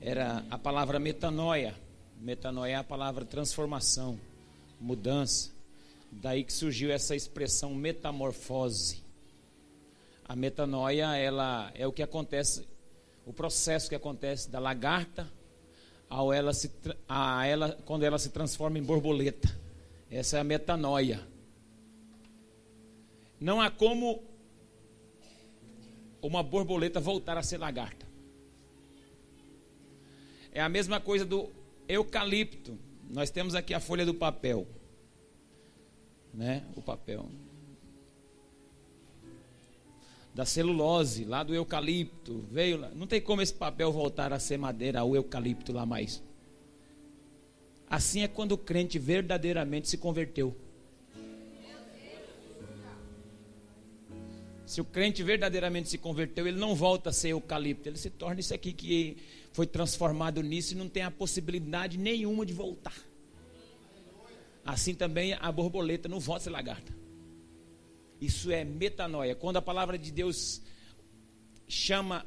era a palavra metanoia. Metanoia é a palavra transformação, mudança. Daí que surgiu essa expressão metamorfose. A metanoia, ela é o que acontece, o processo que acontece da lagarta ao ela se, a ela, quando ela se transforma em borboleta. Essa é a metanoia. Não há como uma borboleta voltar a ser lagarta. É a mesma coisa do eucalipto. Nós temos aqui a folha do papel. Né? O papel. Da celulose, lá do eucalipto. Veio lá. Não tem como esse papel voltar a ser madeira, o eucalipto lá mais. Assim é quando o crente verdadeiramente se converteu. Se o crente verdadeiramente se converteu, ele não volta a ser eucalipto, ele se torna isso aqui que foi transformado nisso e não tem a possibilidade nenhuma de voltar. Assim também a borboleta não volta a ser lagarta. Isso é metanoia. Quando a palavra de Deus chama,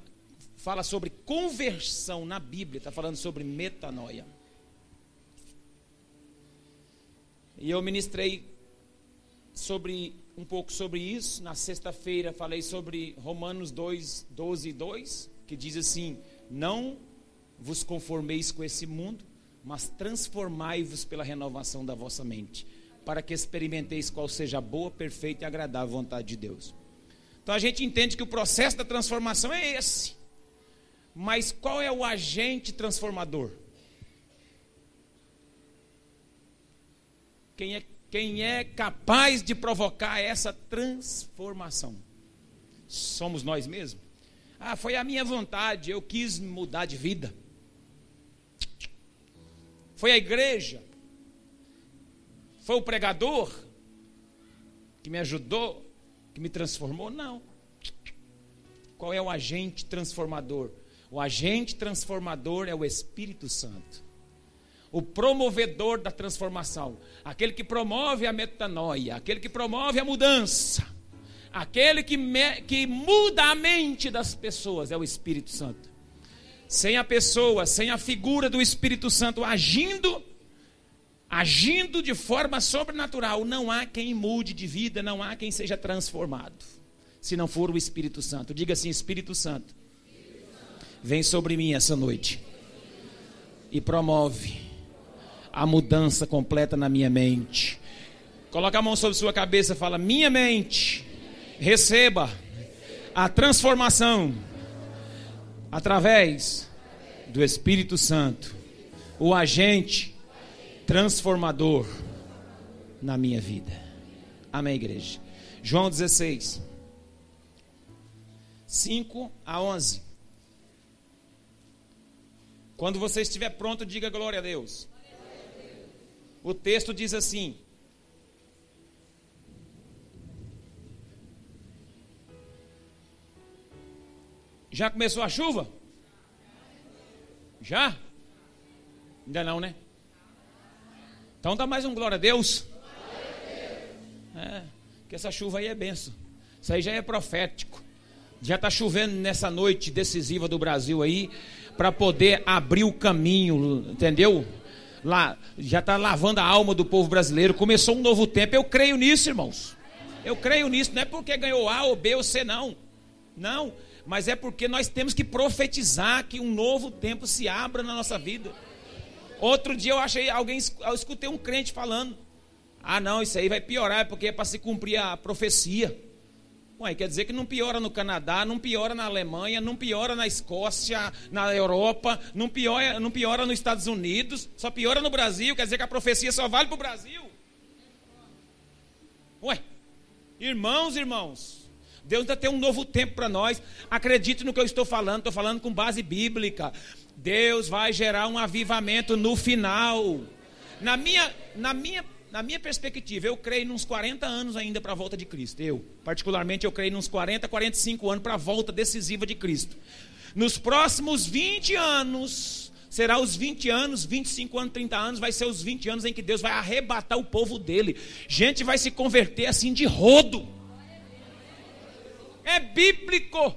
fala sobre conversão na Bíblia, está falando sobre metanoia. E eu ministrei sobre um pouco sobre isso. Na sexta-feira falei sobre Romanos 2, 12 e 2, que diz assim: Não vos conformeis com esse mundo, mas transformai-vos pela renovação da vossa mente, para que experimenteis qual seja a boa, perfeita e agradável vontade de Deus. Então a gente entende que o processo da transformação é esse. Mas qual é o agente transformador? Quem é quem é capaz de provocar essa transformação? Somos nós mesmos? Ah, foi a minha vontade, eu quis mudar de vida. Foi a igreja? Foi o pregador que me ajudou, que me transformou? Não. Qual é o agente transformador? O agente transformador é o Espírito Santo o promovedor da transformação, aquele que promove a metanoia, aquele que promove a mudança, aquele que, me, que muda a mente das pessoas, é o Espírito Santo. Sem a pessoa, sem a figura do Espírito Santo agindo, agindo de forma sobrenatural, não há quem mude de vida, não há quem seja transformado, se não for o Espírito Santo. Diga assim: Espírito Santo, vem sobre mim essa noite e promove a mudança completa na minha mente. Coloca a mão sobre sua cabeça e fala: Minha mente, receba a transformação através do Espírito Santo, o agente transformador na minha vida. Amém, igreja. João 16, 5 a 11. Quando você estiver pronto, diga glória a Deus. O texto diz assim: Já começou a chuva? Já? Ainda não, né? Então dá mais um glória a Deus. É, que essa chuva aí é benção. Isso aí já é profético. Já está chovendo nessa noite decisiva do Brasil aí, para poder abrir o caminho, entendeu? Lá, já está lavando a alma do povo brasileiro. Começou um novo tempo. Eu creio nisso, irmãos. Eu creio nisso. Não é porque ganhou A ou B ou C, não. Não. Mas é porque nós temos que profetizar que um novo tempo se abra na nossa vida. Outro dia eu achei alguém, eu escutei um crente falando: Ah, não, isso aí vai piorar, porque é para se cumprir a profecia. Ué, quer dizer que não piora no Canadá, não piora na Alemanha, não piora na Escócia, na Europa, não piora, não piora nos Estados Unidos, só piora no Brasil, quer dizer que a profecia só vale para o Brasil. Ué, irmãos, irmãos, Deus ainda tem um novo tempo para nós. Acredite no que eu estou falando, estou falando com base bíblica. Deus vai gerar um avivamento no final. Na minha, na minha na minha perspectiva, eu creio nos 40 anos ainda para a volta de Cristo. Eu, particularmente, eu creio nos 40, 45 anos para a volta decisiva de Cristo. Nos próximos 20 anos, será os 20 anos, 25 anos, 30 anos, vai ser os 20 anos em que Deus vai arrebatar o povo dele. Gente vai se converter assim de rodo. É bíblico.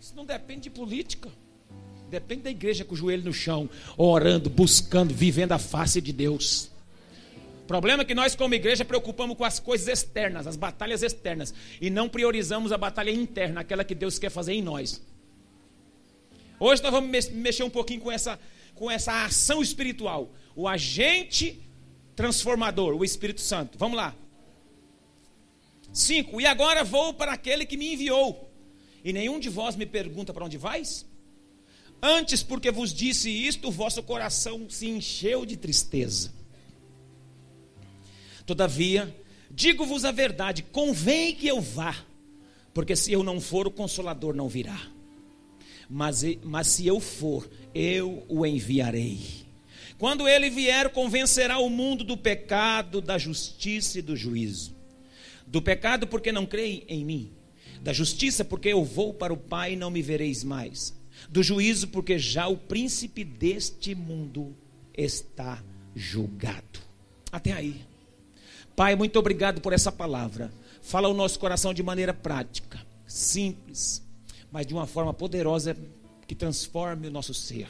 Isso não depende de política. Depende da igreja com o joelho no chão, orando, buscando, vivendo a face de Deus. O problema é que nós, como igreja, preocupamos com as coisas externas, as batalhas externas, e não priorizamos a batalha interna, aquela que Deus quer fazer em nós. Hoje nós vamos mexer um pouquinho com essa, com essa ação espiritual. O agente transformador, o Espírito Santo. Vamos lá. 5. E agora vou para aquele que me enviou. E nenhum de vós me pergunta para onde vais? Antes, porque vos disse isto, o vosso coração se encheu de tristeza. Todavia, digo-vos a verdade: convém que eu vá, porque se eu não for, o consolador não virá. Mas, mas se eu for, eu o enviarei. Quando ele vier, convencerá o mundo do pecado, da justiça e do juízo. Do pecado, porque não creem em mim. Da justiça, porque eu vou para o Pai e não me vereis mais. Do juízo, porque já o príncipe deste mundo está julgado. Até aí. Pai, muito obrigado por essa palavra. Fala o nosso coração de maneira prática, simples, mas de uma forma poderosa que transforme o nosso ser.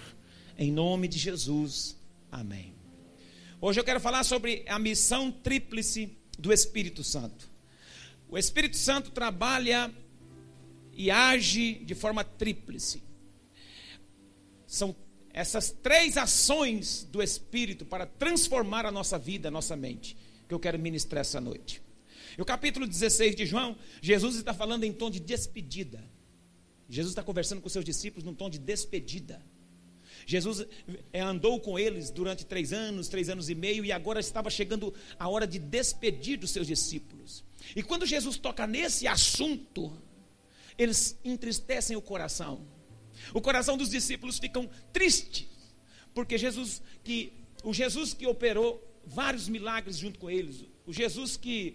Em nome de Jesus. Amém. Hoje eu quero falar sobre a missão tríplice do Espírito Santo. O Espírito Santo trabalha e age de forma tríplice. São essas três ações do Espírito para transformar a nossa vida, a nossa mente, que eu quero ministrar essa noite. E o capítulo 16 de João, Jesus está falando em tom de despedida. Jesus está conversando com seus discípulos num tom de despedida. Jesus eh, andou com eles durante três anos, três anos e meio, e agora estava chegando a hora de despedir dos seus discípulos. E quando Jesus toca nesse assunto, eles entristecem o coração. O coração dos discípulos ficam tristes, porque Jesus que o Jesus que operou vários milagres junto com eles, o Jesus que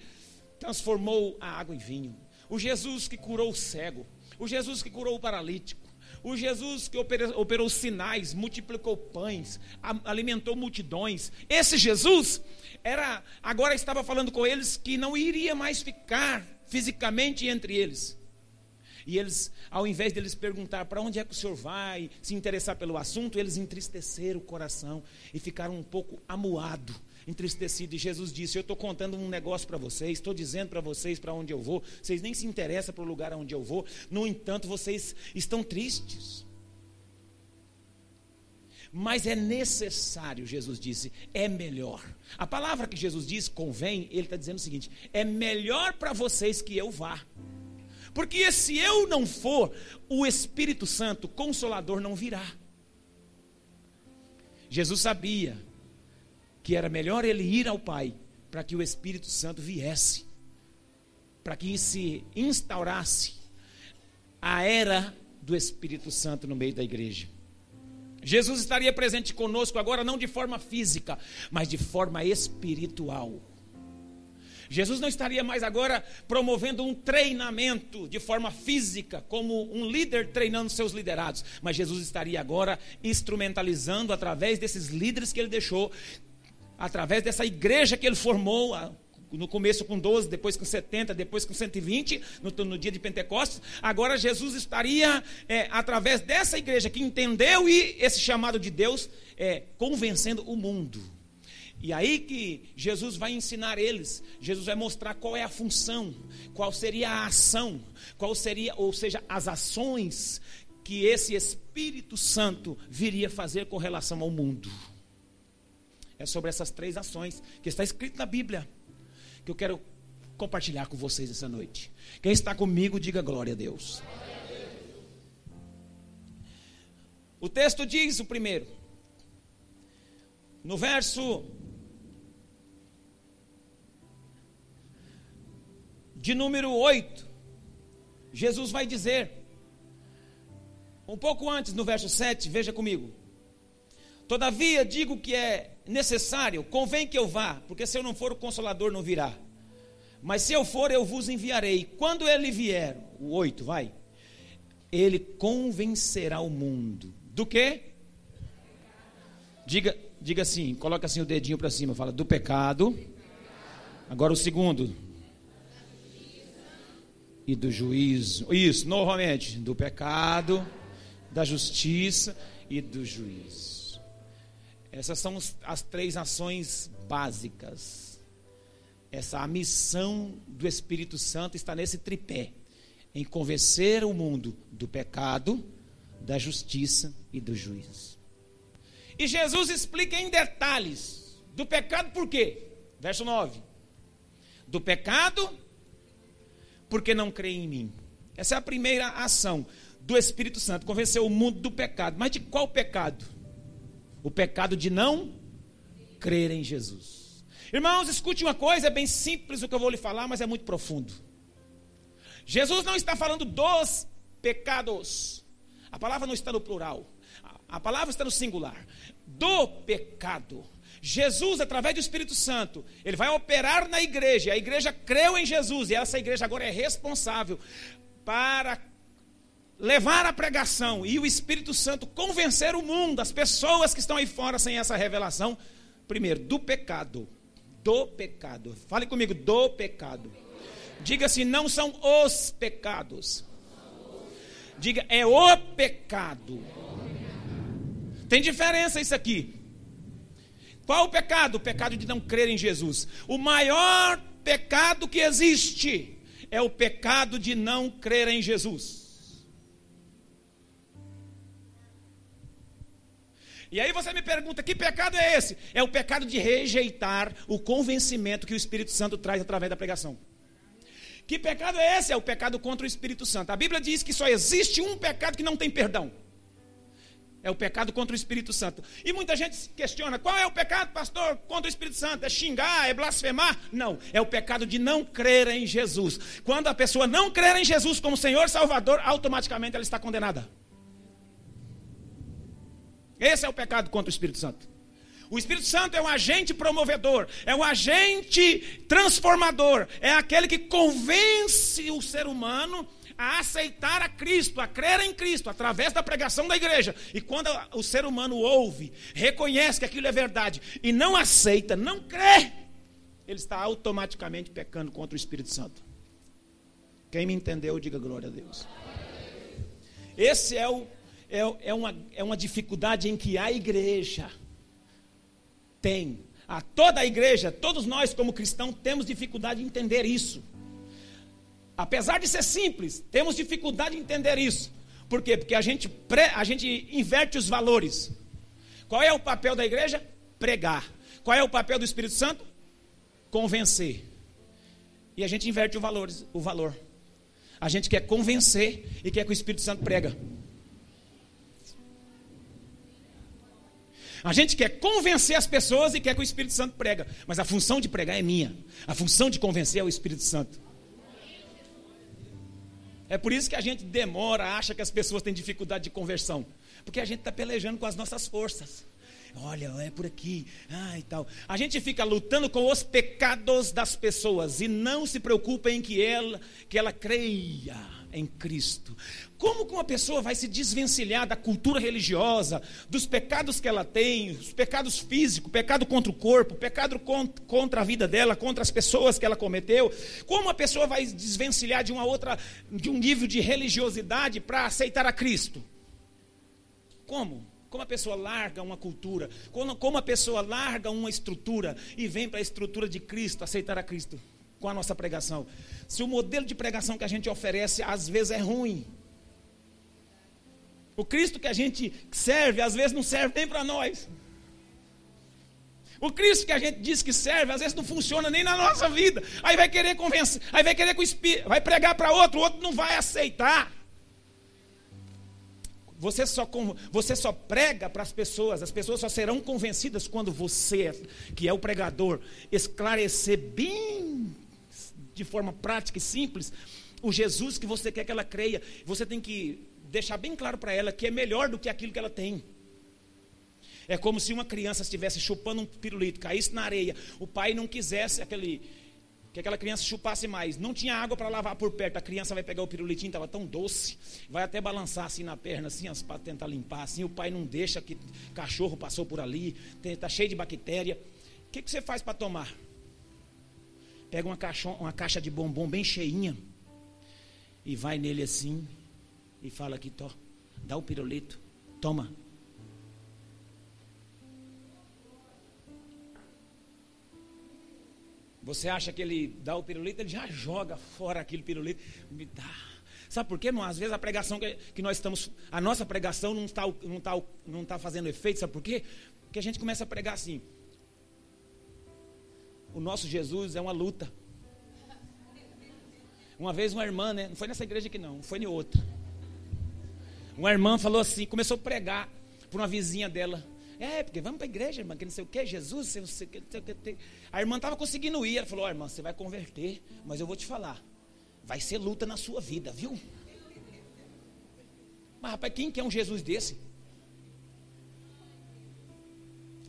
transformou a água em vinho, o Jesus que curou o cego, o Jesus que curou o paralítico, o Jesus que operou, operou sinais, multiplicou pães, alimentou multidões. Esse Jesus era agora estava falando com eles que não iria mais ficar fisicamente entre eles. E eles, ao invés deles perguntar para onde é que o senhor vai, se interessar pelo assunto, eles entristeceram o coração e ficaram um pouco amuados entristecido. E Jesus disse: Eu estou contando um negócio para vocês, estou dizendo para vocês para onde eu vou. Vocês nem se interessam para o lugar onde eu vou. No entanto, vocês estão tristes. Mas é necessário, Jesus disse, é melhor. A palavra que Jesus diz, convém, ele está dizendo o seguinte: é melhor para vocês que eu vá. Porque se eu não for, o Espírito Santo, consolador, não virá. Jesus sabia que era melhor ele ir ao Pai para que o Espírito Santo viesse, para que se instaurasse a era do Espírito Santo no meio da igreja. Jesus estaria presente conosco agora não de forma física, mas de forma espiritual. Jesus não estaria mais agora promovendo um treinamento de forma física, como um líder treinando seus liderados, mas Jesus estaria agora instrumentalizando através desses líderes que ele deixou, através dessa igreja que ele formou, no começo com 12, depois com 70, depois com 120, no, no dia de Pentecostes. Agora Jesus estaria, é, através dessa igreja que entendeu e esse chamado de Deus, é, convencendo o mundo. E aí que Jesus vai ensinar eles, Jesus vai mostrar qual é a função, qual seria a ação, qual seria, ou seja, as ações que esse Espírito Santo viria fazer com relação ao mundo. É sobre essas três ações que está escrito na Bíblia que eu quero compartilhar com vocês essa noite. Quem está comigo, diga glória a Deus. O texto diz o primeiro, no verso de número 8, Jesus vai dizer, um pouco antes, no verso 7, veja comigo. Todavia digo que é necessário, convém que eu vá, porque se eu não for, o consolador não virá. Mas se eu for, eu vos enviarei. Quando ele vier, o 8, vai. Ele convencerá o mundo. Do que? Diga, diga assim, coloca assim o dedinho para cima, fala do pecado. Agora o segundo. E do juízo. Isso, novamente, do pecado, da justiça e do juízo. Essas são as três ações básicas. Essa a missão do Espírito Santo está nesse tripé, em convencer o mundo do pecado, da justiça e do juízo. E Jesus explica em detalhes do pecado por quê? Verso 9. Do pecado, porque não crê em mim. Essa é a primeira ação do Espírito Santo, convencer o mundo do pecado. Mas de qual pecado? O pecado de não crer em Jesus. Irmãos, escute uma coisa, é bem simples o que eu vou lhe falar, mas é muito profundo. Jesus não está falando dos pecados. A palavra não está no plural. A palavra está no singular. Do pecado. Jesus, através do Espírito Santo, ele vai operar na igreja. A igreja creu em Jesus e essa igreja agora é responsável para levar a pregação e o Espírito Santo convencer o mundo, as pessoas que estão aí fora sem essa revelação, primeiro, do pecado. Do pecado. Fale comigo, do pecado. Diga assim: não são os pecados. Diga, é o pecado. Tem diferença isso aqui. Qual o pecado? O pecado de não crer em Jesus. O maior pecado que existe é o pecado de não crer em Jesus. E aí você me pergunta: que pecado é esse? É o pecado de rejeitar o convencimento que o Espírito Santo traz através da pregação. Que pecado é esse? É o pecado contra o Espírito Santo. A Bíblia diz que só existe um pecado que não tem perdão. É o pecado contra o Espírito Santo. E muita gente questiona: qual é o pecado, pastor, contra o Espírito Santo? É xingar? É blasfemar? Não. É o pecado de não crer em Jesus. Quando a pessoa não crer em Jesus como Senhor Salvador, automaticamente ela está condenada. Esse é o pecado contra o Espírito Santo. O Espírito Santo é um agente promovedor, é um agente transformador, é aquele que convence o ser humano a aceitar a Cristo, a crer em Cristo, através da pregação da igreja. E quando o ser humano ouve, reconhece que aquilo é verdade e não aceita, não crê, ele está automaticamente pecando contra o Espírito Santo. Quem me entendeu, diga glória a Deus. Esse é, o, é, é, uma, é uma dificuldade em que a igreja tem. A toda a igreja, todos nós como cristãos temos dificuldade de entender isso. Apesar de ser simples, temos dificuldade de entender isso. Por quê? Porque a gente, pre, a gente inverte os valores. Qual é o papel da igreja? Pregar. Qual é o papel do Espírito Santo? Convencer. E a gente inverte o, valores, o valor. A gente quer convencer e quer que o Espírito Santo prega. A gente quer convencer as pessoas e quer que o Espírito Santo prega. Mas a função de pregar é minha. A função de convencer é o Espírito Santo. É por isso que a gente demora, acha que as pessoas têm dificuldade de conversão. Porque a gente está pelejando com as nossas forças. Olha, é por aqui, ah, e tal. A gente fica lutando com os pecados das pessoas e não se preocupa em que ela, que ela creia em Cristo. Como que uma pessoa vai se desvencilhar da cultura religiosa, dos pecados que ela tem, os pecados físicos, pecado contra o corpo, pecado contra a vida dela, contra as pessoas que ela cometeu? Como uma pessoa vai desvencilhar de uma outra, de um nível de religiosidade para aceitar a Cristo? Como? Como a pessoa larga uma cultura, como a pessoa larga uma estrutura e vem para a estrutura de Cristo, aceitar a Cristo com a nossa pregação. Se o modelo de pregação que a gente oferece às vezes é ruim, o Cristo que a gente serve, às vezes não serve nem para nós. O Cristo que a gente diz que serve, às vezes não funciona nem na nossa vida. Aí vai querer convencer, aí vai querer que Espírito, vai pregar para outro, o outro não vai aceitar. Você só, você só prega para as pessoas, as pessoas só serão convencidas quando você, que é o pregador, esclarecer bem, de forma prática e simples, o Jesus que você quer que ela creia. Você tem que deixar bem claro para ela que é melhor do que aquilo que ela tem. É como se uma criança estivesse chupando um pirulito, caísse na areia, o pai não quisesse aquele que aquela criança chupasse mais. Não tinha água para lavar por perto. A criança vai pegar o pirulitinho, estava tão doce, vai até balançar assim na perna, assim, para tentar limpar. Assim, o pai não deixa que cachorro passou por ali, está cheio de bactéria. O que, que você faz para tomar? Pega uma caixa, uma caixa de bombom bem cheinha e vai nele assim e fala aqui, tó, dá o pirulito, toma. Você acha que ele dá o pirulito, ele já joga fora aquele pirulito, me dá. Sabe por quê, irmão? Às vezes a pregação que, que nós estamos, a nossa pregação não está, não, não está fazendo efeito, sabe por quê? Porque a gente começa a pregar assim. O nosso Jesus é uma luta. Uma vez uma irmã, né? Não foi nessa igreja aqui não, foi em outra. Uma irmã falou assim, começou a pregar para uma vizinha dela. É, porque vamos para a igreja, irmã, que não sei o que, Jesus, não sei o que, não sei o que. A irmã estava conseguindo ir, ela falou, oh, irmã, você vai converter, mas eu vou te falar, vai ser luta na sua vida, viu? Mas rapaz, quem quer um Jesus desse?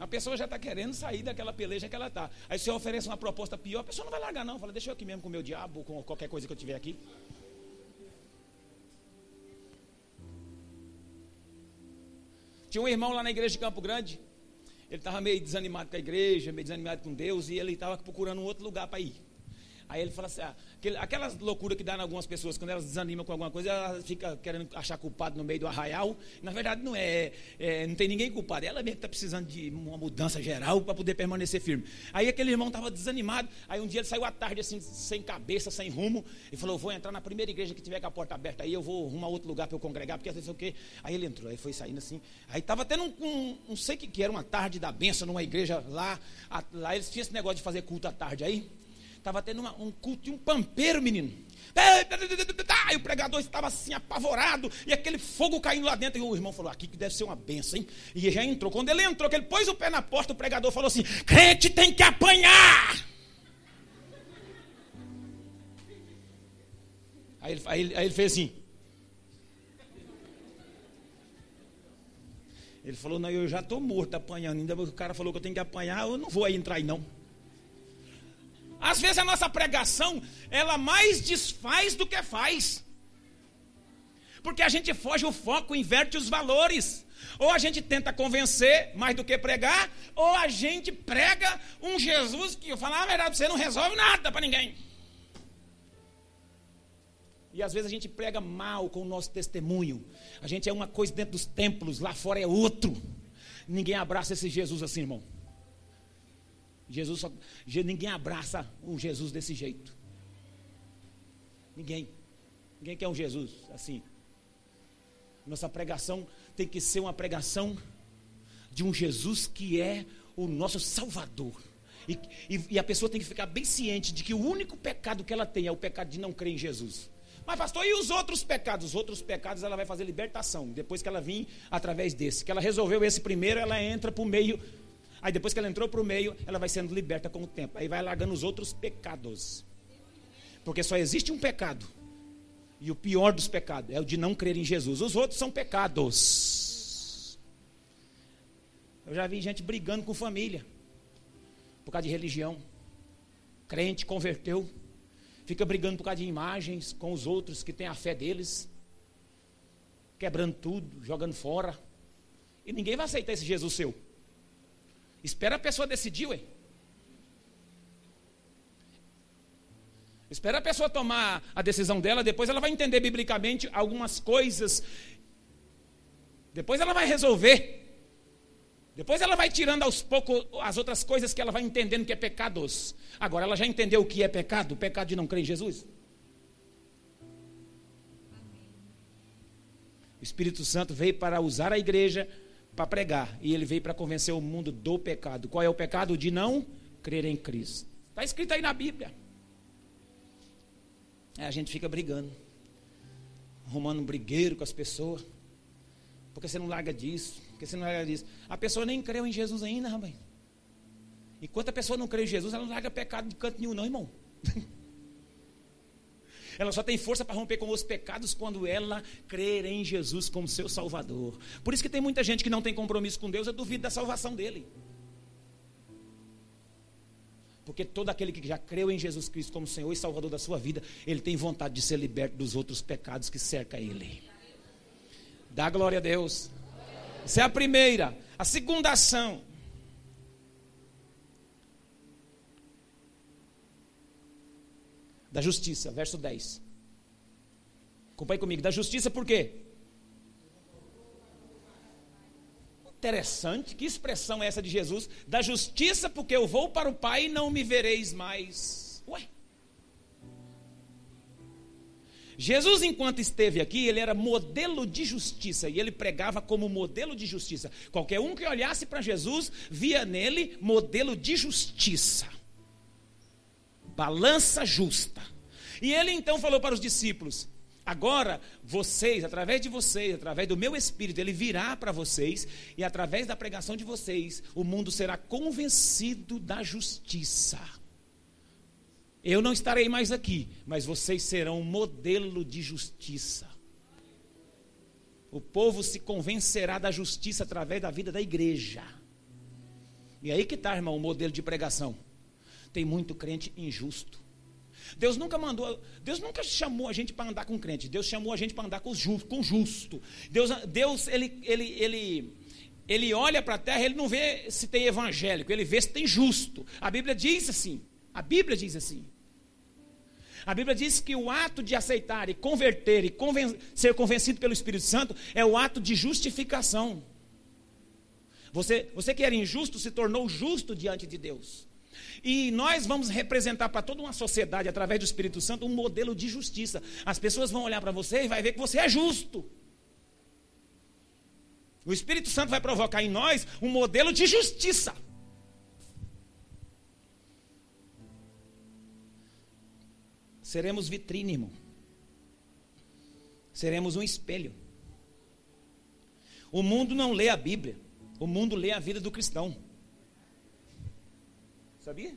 A pessoa já está querendo sair daquela peleja que ela está. Aí você oferece uma proposta pior, a pessoa não vai largar, não. Fala, deixa eu aqui mesmo com o meu diabo, com qualquer coisa que eu tiver aqui. Tinha um irmão lá na igreja de Campo Grande. Ele estava meio desanimado com a igreja, meio desanimado com Deus, e ele estava procurando um outro lugar para ir. Aí ele fala assim: ah, aquelas loucuras que dá em algumas pessoas, quando elas desanimam com alguma coisa, elas ficam querendo achar culpado no meio do arraial. Na verdade, não é, é não tem ninguém culpado. Ela mesmo está precisando de uma mudança geral para poder permanecer firme. Aí aquele irmão estava desanimado. Aí um dia ele saiu à tarde, assim, sem cabeça, sem rumo, e falou: Vou entrar na primeira igreja que tiver com a porta aberta. Aí eu vou arrumar outro lugar para eu congregar, porque às vezes o quê. Aí ele entrou, aí foi saindo assim. Aí estava tendo um, um, sei que, que era, uma tarde da benção numa igreja lá. A, lá eles tinham esse negócio de fazer culto à tarde aí. Estava tendo uma, um culto de um pampeiro, menino. E o pregador estava assim apavorado, e aquele fogo caindo lá dentro. E o irmão falou: Aqui que deve ser uma benção, hein? E já entrou. Quando ele entrou, que ele pôs o pé na porta, o pregador falou assim: Crente tem que apanhar. Aí ele, aí, aí ele fez assim. Ele falou: Não, eu já estou morto apanhando. Ainda o cara falou que eu tenho que apanhar, eu não vou aí entrar aí não. Às vezes a nossa pregação, ela mais desfaz do que faz. Porque a gente foge o foco, inverte os valores. Ou a gente tenta convencer mais do que pregar, ou a gente prega um Jesus que, eu falar a verdade, você não resolve nada para ninguém. E às vezes a gente prega mal com o nosso testemunho. A gente é uma coisa dentro dos templos, lá fora é outro. Ninguém abraça esse Jesus assim, irmão. Jesus só, ninguém abraça um Jesus desse jeito. Ninguém. Ninguém quer um Jesus assim. Nossa pregação tem que ser uma pregação de um Jesus que é o nosso Salvador. E, e, e, a pessoa tem que ficar bem ciente de que o único pecado que ela tem é o pecado de não crer em Jesus. Mas, pastor, e os outros pecados? Os outros pecados ela vai fazer libertação. Depois que ela vir através desse. Que ela resolveu esse primeiro, ela entra para o meio Aí depois que ela entrou para o meio, ela vai sendo liberta com o tempo. Aí vai largando os outros pecados. Porque só existe um pecado. E o pior dos pecados é o de não crer em Jesus. Os outros são pecados. Eu já vi gente brigando com família. Por causa de religião. Crente converteu. Fica brigando por causa de imagens com os outros que têm a fé deles. Quebrando tudo, jogando fora. E ninguém vai aceitar esse Jesus seu. Espera a pessoa decidir, ué. Espera a pessoa tomar a decisão dela, depois ela vai entender biblicamente algumas coisas. Depois ela vai resolver. Depois ela vai tirando aos poucos as outras coisas que ela vai entendendo que é pecados. Agora ela já entendeu o que é pecado, o pecado de não crer em Jesus. O Espírito Santo veio para usar a igreja para pregar. E ele veio para convencer o mundo do pecado. Qual é o pecado? De não crer em Cristo. Está escrito aí na Bíblia. É, a gente fica brigando. Arrumando um brigueiro com as pessoas. Porque você não larga disso. Porque você não larga disso. A pessoa nem creu em Jesus ainda, rapaz. Enquanto a pessoa não crê em Jesus, ela não larga pecado de canto nenhum, não, irmão. Ela só tem força para romper com os pecados quando ela crer em Jesus como seu Salvador. Por isso que tem muita gente que não tem compromisso com Deus, eu duvido da salvação dele. Porque todo aquele que já creu em Jesus Cristo como Senhor e Salvador da sua vida, ele tem vontade de ser liberto dos outros pecados que cerca ele. Dá glória a Deus. Essa é a primeira. A segunda ação da justiça, verso 10. Acompanhe comigo. Da justiça por quê? Interessante, que expressão é essa de Jesus? Da justiça, porque eu vou para o Pai e não me vereis mais. Ué. Jesus, enquanto esteve aqui, ele era modelo de justiça e ele pregava como modelo de justiça. Qualquer um que olhasse para Jesus via nele modelo de justiça, balança justa. E ele então falou para os discípulos: Agora, vocês, através de vocês, através do meu espírito, ele virá para vocês, e através da pregação de vocês, o mundo será convencido da justiça. Eu não estarei mais aqui, mas vocês serão um modelo de justiça. O povo se convencerá da justiça através da vida da igreja. E aí que está, irmão, o modelo de pregação. Tem muito crente injusto. Deus nunca mandou, Deus nunca chamou a gente para andar com crente. Deus chamou a gente para andar com justo, com justo. Deus, Deus ele, ele, ele, ele olha para a terra, ele não vê se tem evangélico, ele vê se tem justo. A Bíblia diz assim. A Bíblia diz assim. A Bíblia diz que o ato de aceitar e converter e conven ser convencido pelo Espírito Santo é o ato de justificação. Você, você que era injusto se tornou justo diante de Deus. E nós vamos representar para toda uma sociedade, através do Espírito Santo, um modelo de justiça. As pessoas vão olhar para você e vai ver que você é justo. O Espírito Santo vai provocar em nós um modelo de justiça. Seremos vitrine, irmão. Seremos um espelho. O mundo não lê a Bíblia. O mundo lê a vida do cristão. Sabia?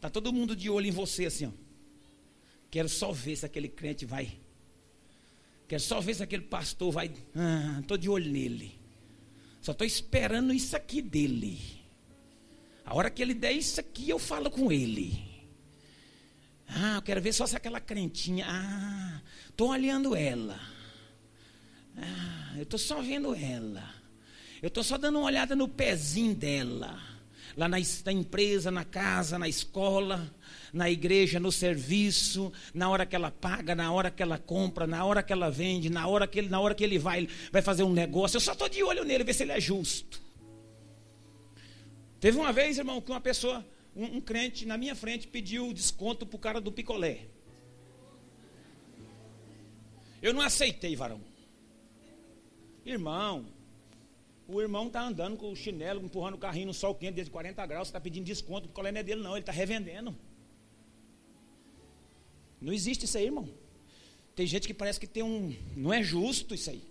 Tá todo mundo de olho em você assim, ó. Quero só ver se aquele crente vai. Quero só ver se aquele pastor vai. Ah, tô de olho nele. Só estou esperando isso aqui dele. A hora que ele der isso aqui, eu falo com ele. Ah, eu quero ver só se aquela crentinha. Ah, estou olhando ela. Ah, eu estou só vendo ela. Eu estou só dando uma olhada no pezinho dela. Lá na, na, empresa, na casa, na escola, na igreja, no serviço, na hora que ela paga, na hora que ela compra, na hora que ela vende, na hora que ele, na hora que ele vai, vai fazer um negócio. Eu só estou de olho nele, ver se ele é justo. Teve uma vez, irmão, que uma pessoa um, um crente na minha frente pediu desconto para o cara do picolé. Eu não aceitei, varão. Irmão, o irmão está andando com o chinelo, empurrando o carrinho no sol quente desde 40 graus, você está pedindo desconto, o picolé não é dele, não, ele está revendendo. Não existe isso aí, irmão. Tem gente que parece que tem um. Não é justo isso aí.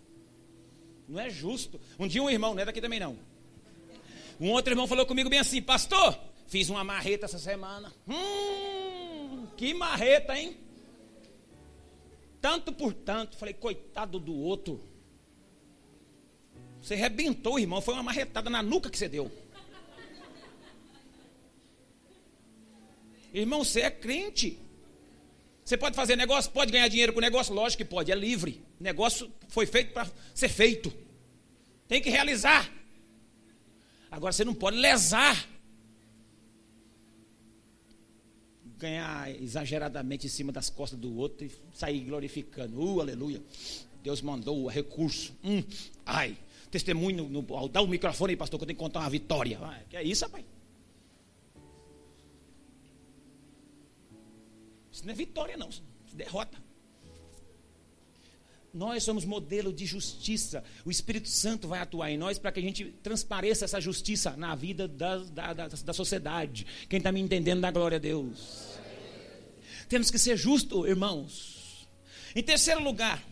Não é justo. Um dia um irmão, não é daqui também não. Um outro irmão falou comigo bem assim, pastor, Fiz uma marreta essa semana. Hum, que marreta, hein? Tanto por tanto. Falei, coitado do outro. Você rebentou, irmão. Foi uma marretada na nuca que você deu. Irmão, você é crente. Você pode fazer negócio, pode ganhar dinheiro com negócio? Lógico que pode, é livre. Negócio foi feito para ser feito. Tem que realizar. Agora você não pode lesar ganhar exageradamente em cima das costas do outro e sair glorificando. Uh, aleluia. Deus mandou o recurso. Hum, ai, testemunho, no, no, dá o microfone aí, pastor, que eu tenho que contar uma vitória. Que é isso, rapaz? Isso não é vitória, não. Isso é derrota. Nós somos modelo de justiça. O Espírito Santo vai atuar em nós para que a gente transpareça essa justiça na vida da, da, da, da sociedade. Quem está me entendendo, dá glória a Deus. Temos que ser justos, irmãos. Em terceiro lugar,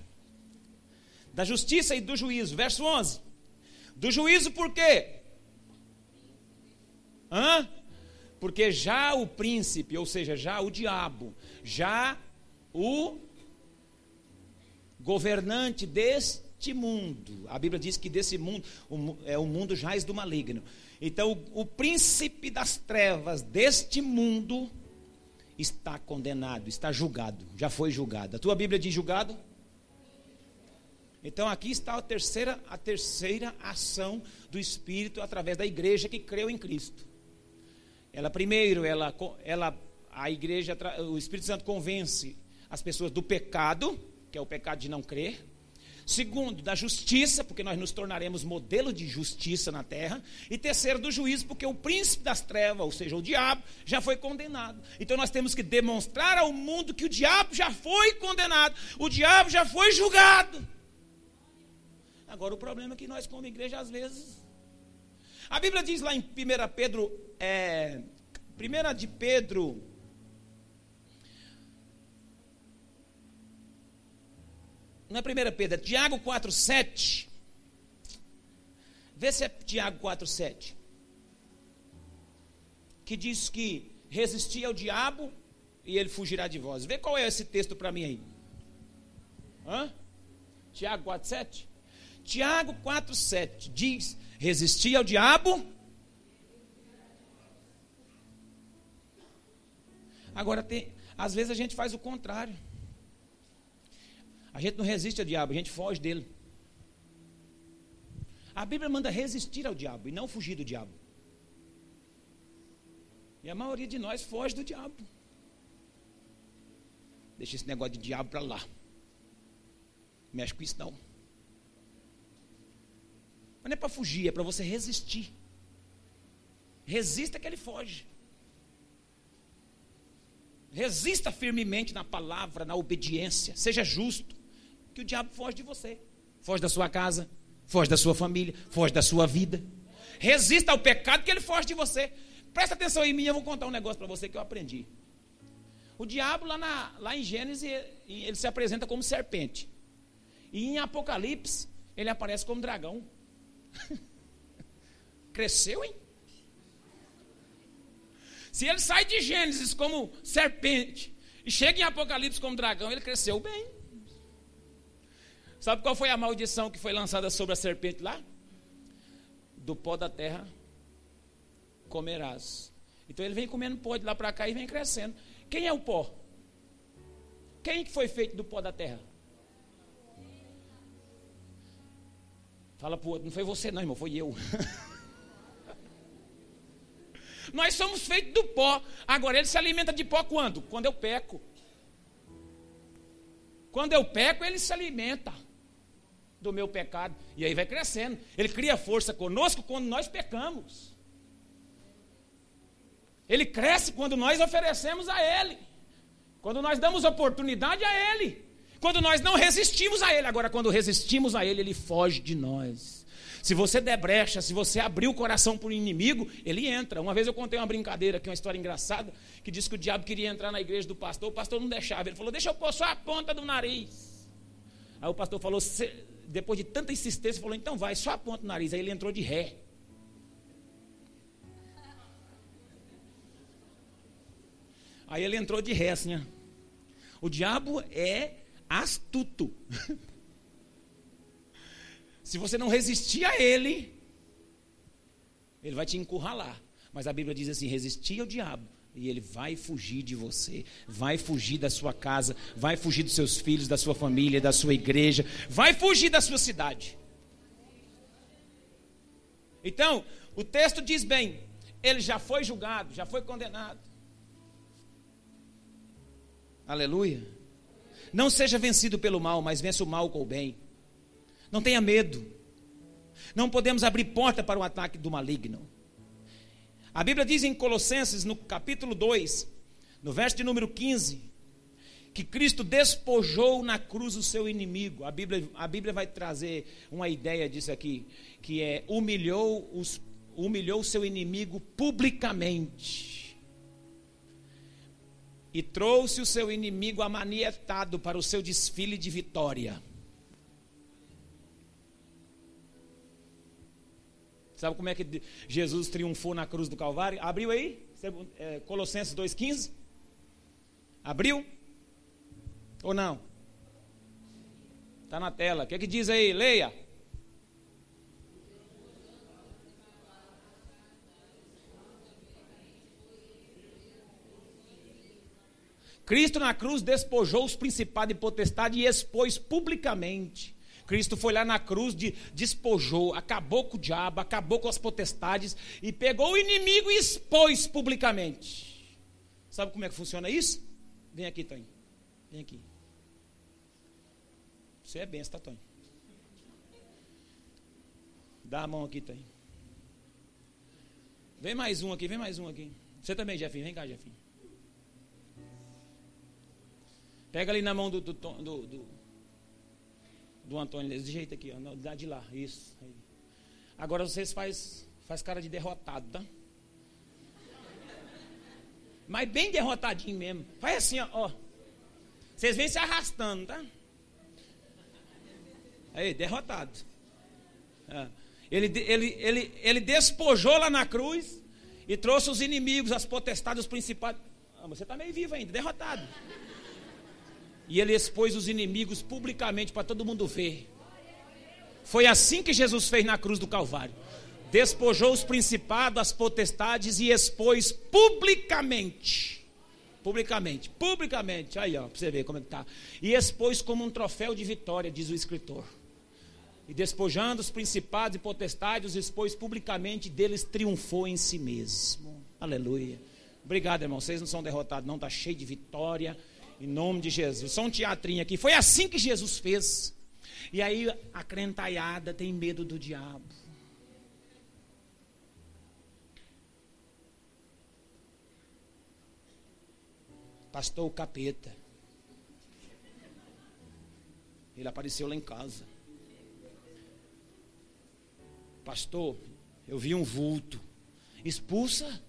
da justiça e do juízo. Verso 11. Do juízo por quê? Hã? Porque já o príncipe, ou seja, já o diabo, já o governante deste mundo. A Bíblia diz que desse mundo é o mundo jaz do maligno. Então, o, o príncipe das trevas deste mundo está condenado, está julgado, já foi julgado. A tua Bíblia diz julgado? Então aqui está a terceira, a terceira ação do Espírito através da igreja que creu em Cristo. Ela primeiro, ela, ela, a igreja, o Espírito Santo convence as pessoas do pecado, que é o pecado de não crer. Segundo, da justiça, porque nós nos tornaremos modelo de justiça na terra. E terceiro, do juízo, porque o príncipe das trevas, ou seja, o diabo, já foi condenado. Então nós temos que demonstrar ao mundo que o diabo já foi condenado, o diabo já foi julgado. Agora o problema é que nós, como igreja, às vezes. A Bíblia diz lá em 1 Pedro, é, 1 de Pedro Não é 1 Pedro, é Tiago 4,7. Vê se é Tiago 4,7. Que diz que resistir ao diabo e ele fugirá de vós. Vê qual é esse texto para mim aí. Hã? Tiago 4,7? Tiago 4,7 diz: resistir ao diabo. Agora, tem, às vezes a gente faz o contrário. A gente não resiste ao diabo, a gente foge dele. A Bíblia manda resistir ao diabo e não fugir do diabo. E a maioria de nós foge do diabo. Deixa esse negócio de diabo para lá. Mexe com isso não. Mas não é para fugir, é para você resistir. Resista que ele foge. Resista firmemente na palavra, na obediência. Seja justo que o diabo foge de você. Foge da sua casa, foge da sua família, foge da sua vida. Resista ao pecado que ele foge de você. Presta atenção em mim, eu vou contar um negócio para você que eu aprendi. O diabo, lá, na, lá em Gênesis, ele se apresenta como serpente. E em Apocalipse, ele aparece como dragão. Cresceu, hein? Se ele sai de Gênesis como serpente e chega em Apocalipse como dragão, ele cresceu bem. Sabe qual foi a maldição que foi lançada sobre a serpente lá? Do pó da terra comerás. Então ele vem comendo pó de lá para cá e vem crescendo. Quem é o pó? Quem que foi feito do pó da terra? Fala para o outro, não foi você não, irmão, foi eu. Nós somos feitos do pó. Agora, ele se alimenta de pó quando? Quando eu peco. Quando eu peco, ele se alimenta do meu pecado. E aí vai crescendo. Ele cria força conosco quando nós pecamos. Ele cresce quando nós oferecemos a Ele. Quando nós damos oportunidade a Ele. Quando nós não resistimos a Ele. Agora, quando resistimos a Ele, Ele foge de nós. Se você der brecha, se você abrir o coração para o inimigo, ele entra. Uma vez eu contei uma brincadeira aqui, uma história engraçada, que disse que o diabo queria entrar na igreja do pastor, o pastor não deixava. Ele falou: Deixa eu pôr só a ponta do nariz. Aí o pastor falou: depois de tanta insistência, falou: então vai, só aponta o nariz. Aí ele entrou de ré. Aí ele entrou de ré, assim. Ó. O diabo é astuto. Se você não resistir a ele, ele vai te encurralar. Mas a Bíblia diz assim: resistir ao diabo e ele vai fugir de você, vai fugir da sua casa, vai fugir dos seus filhos, da sua família, da sua igreja, vai fugir da sua cidade. Então, o texto diz bem: ele já foi julgado, já foi condenado. Aleluia. Não seja vencido pelo mal, mas vença o mal com o bem. Não tenha medo. Não podemos abrir porta para o ataque do maligno. A Bíblia diz em Colossenses, no capítulo 2, no verso de número 15, que Cristo despojou na cruz o seu inimigo. A Bíblia, a Bíblia vai trazer uma ideia disso aqui, que é humilhou, os, humilhou o seu inimigo publicamente. E trouxe o seu inimigo amanietado para o seu desfile de vitória. Sabe como é que Jesus triunfou na cruz do Calvário? Abriu aí? É, Colossenses 2,15? Abriu? Ou não? Está na tela. O que, é que diz aí? Leia. Cristo na cruz despojou os principados e potestades e expôs publicamente Cristo foi lá na cruz, de, despojou, acabou com o diabo, acabou com as potestades e pegou o inimigo e expôs publicamente. Sabe como é que funciona isso? Vem aqui, Tony. Vem aqui. Você é benção, tá, Tony? Dá a mão aqui, Tony. Vem mais um aqui, vem mais um aqui. Você também, Jefinho. Vem cá, Jefinho. Pega ali na mão do, do, do, do, do Antônio, desse jeito aqui, ó, dá de lá. Isso. Aí. Agora vocês faz, faz cara de derrotado, tá? Mas bem derrotadinho mesmo. Faz assim, ó. Vocês vêm se arrastando, tá? Aí, derrotado. É. Ele, ele, ele, ele despojou lá na cruz e trouxe os inimigos, as potestades, os principados. Ah, você está meio vivo ainda, derrotado. E ele expôs os inimigos publicamente para todo mundo ver. Foi assim que Jesus fez na cruz do Calvário. Despojou os principados, as potestades e expôs publicamente. Publicamente, publicamente. Aí, ó, para você ver como é que tá. E expôs como um troféu de vitória, diz o escritor. E despojando os principados e potestades, os expôs publicamente, deles triunfou em si mesmo. Aleluia. Obrigado, irmão. Vocês não são derrotados, não. Está cheio de vitória. Em nome de Jesus. Só um teatrinho aqui. Foi assim que Jesus fez. E aí a crentaiada tem medo do diabo. Pastor o capeta. Ele apareceu lá em casa. Pastor, eu vi um vulto. Expulsa.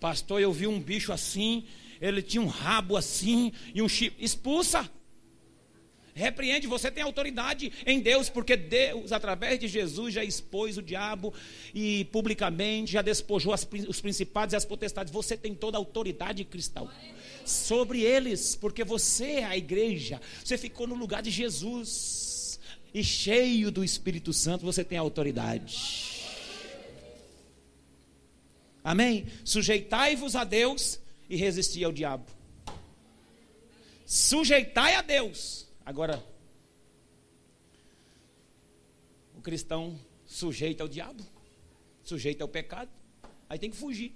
Pastor, eu vi um bicho assim, ele tinha um rabo assim e um chifre. Expulsa. Repreende, você tem autoridade em Deus, porque Deus, através de Jesus, já expôs o diabo e publicamente já despojou as, os principados e as potestades. Você tem toda a autoridade cristal sobre eles, porque você é a igreja, você ficou no lugar de Jesus, e cheio do Espírito Santo, você tem autoridade. Amém? Sujeitai-vos a Deus e resisti ao diabo. Sujeitai a Deus. Agora, o cristão sujeita ao diabo, sujeita ao pecado, aí tem que fugir.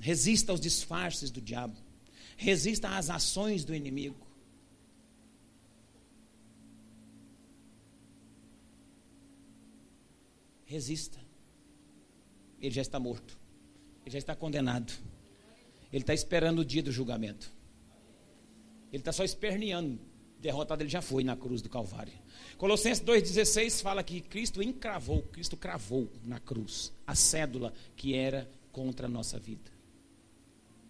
Resista aos disfarces do diabo. Resista às ações do inimigo. Resista. Ele já está morto. Ele já está condenado. Ele está esperando o dia do julgamento. Ele está só esperneando. Derrotado ele já foi na cruz do Calvário. Colossenses 2,16 fala que Cristo encravou, Cristo cravou na cruz a cédula que era contra a nossa vida.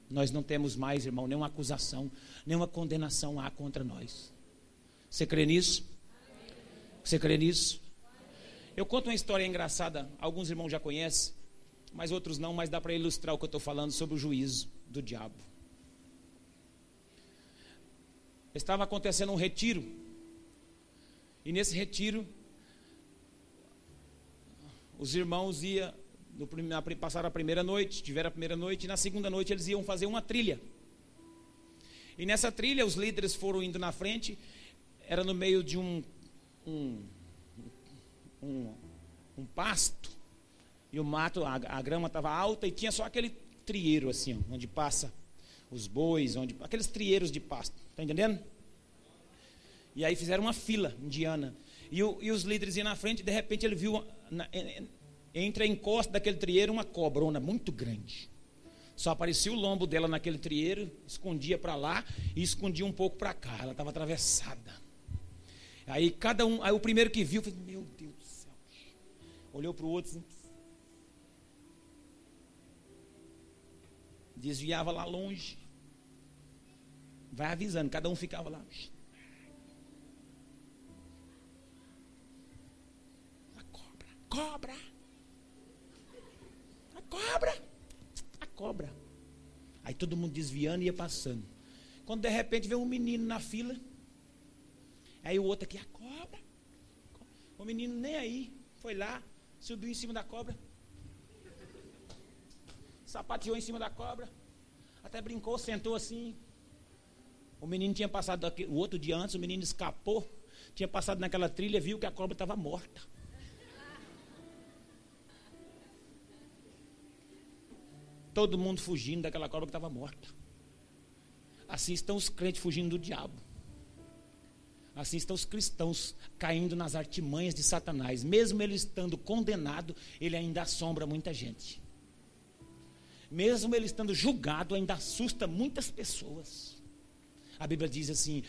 Nós não temos mais, irmão, nenhuma acusação, nenhuma condenação há contra nós. Você crê nisso? Você crê nisso? Eu conto uma história engraçada, alguns irmãos já conhecem, mas outros não, mas dá para ilustrar o que eu estou falando sobre o juízo do diabo. Estava acontecendo um retiro, e nesse retiro, os irmãos iam passaram a primeira noite, tiveram a primeira noite, e na segunda noite eles iam fazer uma trilha. E nessa trilha os líderes foram indo na frente, era no meio de um, um, um, um pasto, e o mato, a, a grama estava alta e tinha só aquele trieiro assim, ó, onde passa os bois, onde aqueles trieiros de pasto, tá entendendo? E aí fizeram uma fila indiana. E, o, e os líderes iam na frente, e de repente ele viu na, entre a encosta daquele trieiro uma cobrona muito grande. Só aparecia o lombo dela naquele trieiro, escondia para lá e escondia um pouco para cá. Ela estava atravessada. Aí cada um, aí o primeiro que viu, falou, meu Deus. Olhou para o outro desviava lá longe. Vai avisando, cada um ficava lá. A cobra, cobra cobra, a cobra. Aí todo mundo desviando e ia passando. Quando de repente vem um menino na fila, aí o outro aqui, a cobra. O menino nem aí, foi lá, subiu em cima da cobra, sapateou em cima da cobra, até brincou, sentou assim. O menino tinha passado, o outro dia antes, o menino escapou, tinha passado naquela trilha, viu que a cobra estava morta. Todo mundo fugindo daquela cobra que estava morta. Assim estão os crentes fugindo do diabo. Assim estão os cristãos caindo nas artimanhas de Satanás. Mesmo ele estando condenado, ele ainda assombra muita gente. Mesmo ele estando julgado, ainda assusta muitas pessoas. A Bíblia diz assim: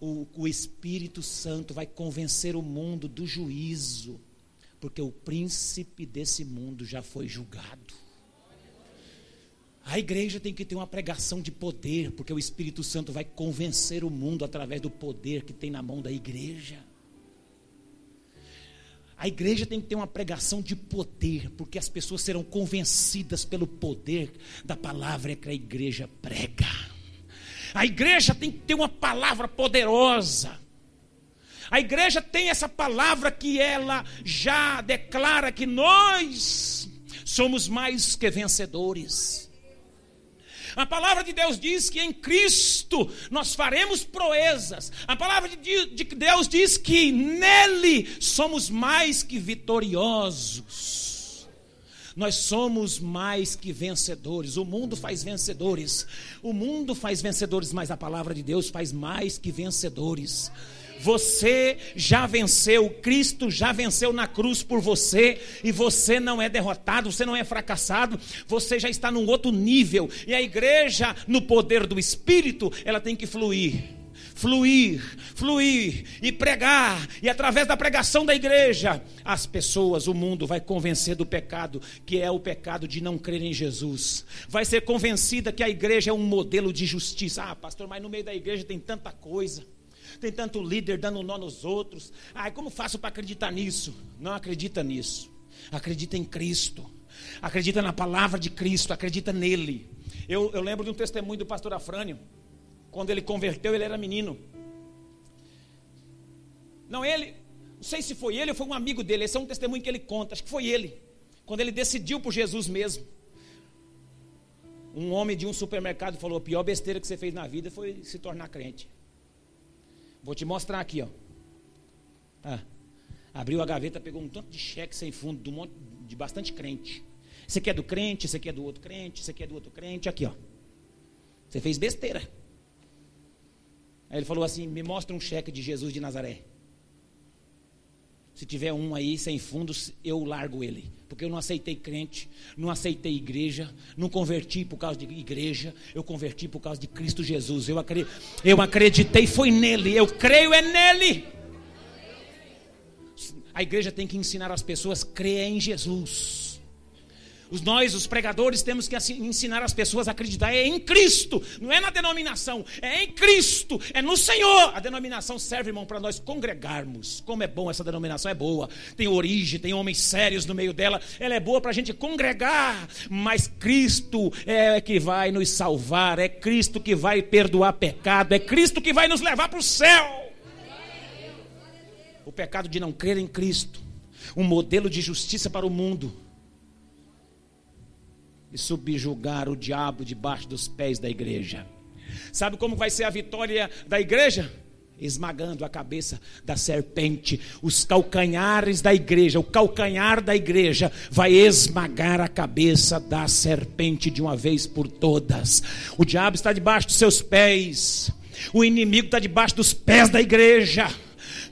o, o Espírito Santo vai convencer o mundo do juízo, porque o príncipe desse mundo já foi julgado. A igreja tem que ter uma pregação de poder, porque o Espírito Santo vai convencer o mundo através do poder que tem na mão da igreja. A igreja tem que ter uma pregação de poder, porque as pessoas serão convencidas pelo poder da palavra que a igreja prega. A igreja tem que ter uma palavra poderosa. A igreja tem essa palavra que ela já declara que nós somos mais que vencedores. A palavra de Deus diz que em Cristo nós faremos proezas. A palavra de Deus diz que nele somos mais que vitoriosos. Nós somos mais que vencedores. O mundo faz vencedores. O mundo faz vencedores, mas a palavra de Deus faz mais que vencedores. Você já venceu, Cristo já venceu na cruz por você, e você não é derrotado, você não é fracassado, você já está num outro nível. E a igreja, no poder do Espírito, ela tem que fluir fluir, fluir e pregar, e através da pregação da igreja, as pessoas, o mundo vai convencer do pecado, que é o pecado de não crer em Jesus. Vai ser convencida que a igreja é um modelo de justiça. Ah, pastor, mas no meio da igreja tem tanta coisa tem tanto líder dando nó nos outros. Ai, como faço para acreditar nisso? Não acredita nisso. Acredita em Cristo. Acredita na palavra de Cristo, acredita nele. Eu, eu lembro de um testemunho do pastor Afrânio. Quando ele converteu, ele era menino. Não, ele, não sei se foi ele ou foi um amigo dele. Esse é um testemunho que ele conta. Acho que foi ele. Quando ele decidiu por Jesus mesmo. Um homem de um supermercado falou: a pior besteira que você fez na vida foi se tornar crente. Vou te mostrar aqui, ó. Ah, abriu a gaveta, pegou um tanto de cheque sem fundo, de, monte, de bastante crente. Esse aqui é do crente, esse aqui é do outro crente, esse aqui é do outro crente, aqui, ó. Você fez besteira. Aí ele falou assim: me mostra um cheque de Jesus de Nazaré. Se tiver um aí sem fundos, eu largo ele. Porque eu não aceitei crente, não aceitei igreja, não converti por causa de igreja, eu converti por causa de Cristo Jesus. Eu, acreditei, eu acreditei, foi nele, eu creio é nele. A igreja tem que ensinar as pessoas a crer em Jesus. Os nós, os pregadores, temos que ensinar as pessoas a acreditar é em Cristo, não é na denominação, é em Cristo, é no Senhor. A denominação serve, irmão, para nós congregarmos. Como é bom essa denominação, é boa. Tem origem, tem homens sérios no meio dela. Ela é boa para a gente congregar, mas Cristo é que vai nos salvar, é Cristo que vai perdoar pecado, é Cristo que vai nos levar para o céu. O pecado de não crer em Cristo, um modelo de justiça para o mundo e subjugar o diabo debaixo dos pés da igreja. Sabe como vai ser a vitória da igreja? Esmagando a cabeça da serpente, os calcanhares da igreja, o calcanhar da igreja vai esmagar a cabeça da serpente de uma vez por todas. O diabo está debaixo dos seus pés, o inimigo está debaixo dos pés da igreja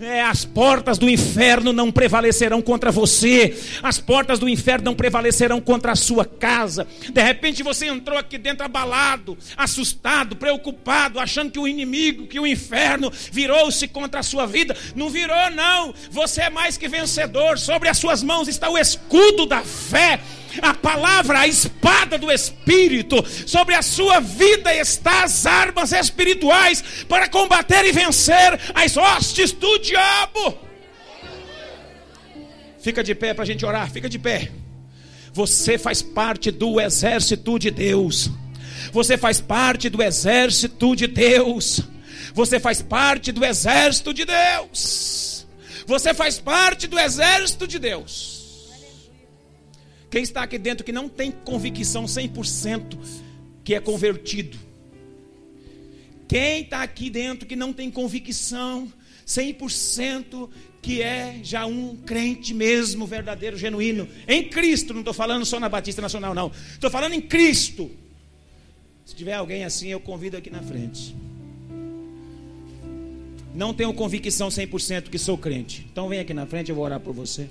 é, as portas do inferno não prevalecerão contra você, as portas do inferno não prevalecerão contra a sua casa. De repente você entrou aqui dentro abalado, assustado, preocupado, achando que o inimigo, que o inferno virou-se contra a sua vida. Não virou, não. Você é mais que vencedor. Sobre as suas mãos está o escudo da fé a palavra, a espada do Espírito, sobre a sua vida está as armas espirituais para combater e vencer as hostes do diabo. Fica de pé para a gente orar, fica de pé. Você faz parte do exército de Deus. Você faz parte do exército de Deus. Você faz parte do exército de Deus. Você faz parte do exército de Deus. Quem está aqui dentro que não tem convicção 100% que é convertido? Quem está aqui dentro que não tem convicção 100% que é já um crente mesmo, verdadeiro, genuíno, em Cristo, não estou falando só na Batista Nacional, não, estou falando em Cristo. Se tiver alguém assim, eu convido aqui na frente. Não tenho convicção 100% que sou crente, então vem aqui na frente, eu vou orar por você.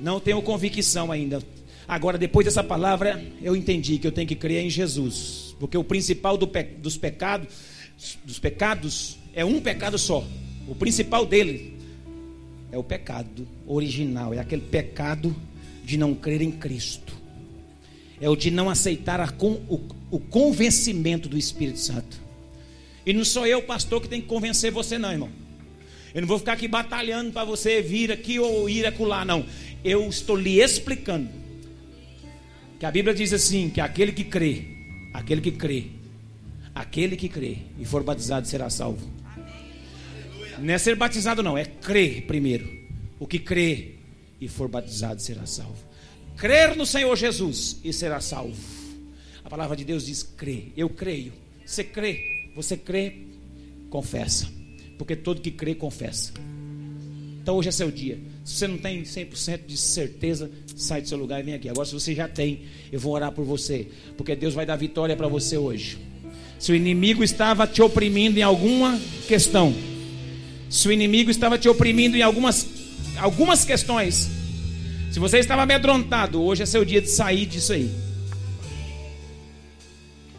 Não tenho convicção ainda. Agora, depois dessa palavra, eu entendi que eu tenho que crer em Jesus, porque o principal do pe dos pecados, dos pecados, é um pecado só. O principal dele é o pecado original, é aquele pecado de não crer em Cristo. É o de não aceitar o, o convencimento do Espírito Santo. E não sou eu, pastor, que tem que convencer você, não, irmão. Eu não vou ficar aqui batalhando para você vir aqui ou ir acolá, não. Eu estou lhe explicando. Que a Bíblia diz assim: que aquele que crê, aquele que crê, aquele que crê e for batizado será salvo. Não é ser batizado, não, é crer primeiro. O que crê e for batizado será salvo. Crer no Senhor Jesus e será salvo. A palavra de Deus diz: crê. Eu creio. Você crê, você crê, confessa. Porque todo que crê, confessa. Então hoje é seu dia. Se você não tem 100% de certeza, sai do seu lugar e vem aqui. Agora, se você já tem, eu vou orar por você. Porque Deus vai dar vitória para você hoje. Se o inimigo estava te oprimindo em alguma questão, se o inimigo estava te oprimindo em algumas, algumas questões, se você estava amedrontado, hoje é seu dia de sair disso aí.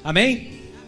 Amém?